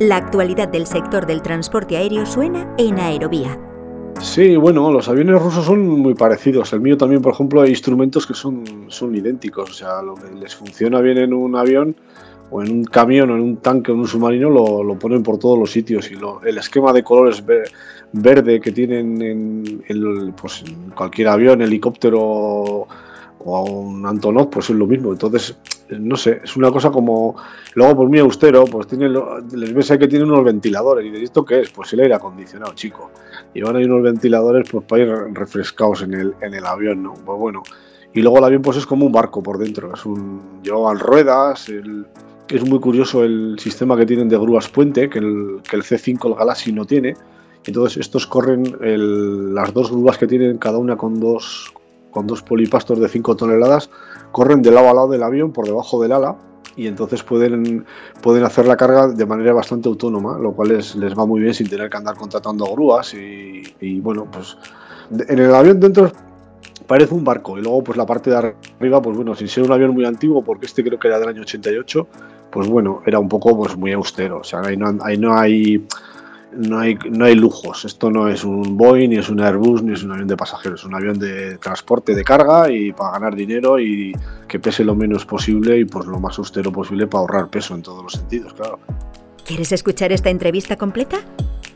La actualidad del sector del transporte aéreo suena en Aerovía. Sí, bueno, los aviones rusos son muy parecidos. El mío también, por ejemplo, hay instrumentos que son, son idénticos. O sea, lo que les funciona bien en un avión o en un camión o en un tanque o en un submarino lo, ponen por todos los sitios. Y el esquema de colores verde que tienen en, pues, en cualquier avión, helicóptero o a un Antonov, pues es lo mismo. Entonces, no sé, es una cosa como. Luego, pues muy austero, pues tiene, les ves ahí que tiene unos ventiladores. Y de ¿esto qué es? Pues el aire acondicionado, chico. Y van ahí unos ventiladores pues para ir refrescados en el, en el avión, ¿no? Pues bueno. Y luego el avión pues es como un barco por dentro. Es un. Llevan ruedas, es muy curioso el sistema que tienen de grúas puente, que el, que el C5, el Galaxy, no tiene. Entonces estos corren las dos grúas que tienen cada una con dos, con dos polipastos de 5 toneladas, corren de lado a lado del avión por debajo del ala y entonces pueden, pueden hacer la carga de manera bastante autónoma, lo cual les, les va muy bien sin tener que andar contratando grúas y, y bueno, pues en el avión dentro parece un barco y luego pues la parte de arriba, pues bueno, sin ser un avión muy antiguo, porque este creo que era del año 88, pues bueno, era un poco pues muy austero, o sea, ahí no, ahí no hay no hay, no hay lujos. Esto no es un Boeing, ni es un Airbus, ni es un avión de pasajeros. Es un avión de transporte de carga y para ganar dinero y que pese lo menos posible y pues lo más austero posible para ahorrar peso en todos los sentidos, claro. ¿Quieres escuchar esta entrevista completa?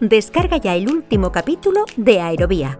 Descarga ya el último capítulo de Aerovía